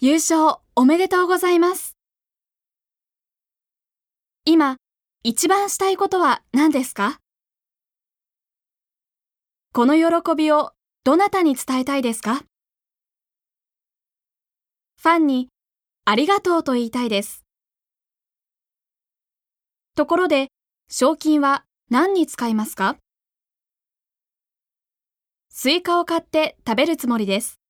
優勝おめでとうございます。今、一番したいことは何ですか？この喜びをどなたに伝えたいですか？ファンにありがとうと言いたいです。ところで、賞金は何に使いますか？スイカを買って食べるつもりです。